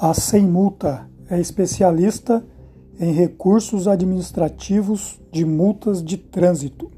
A Sem Multa é especialista em recursos administrativos de multas de trânsito.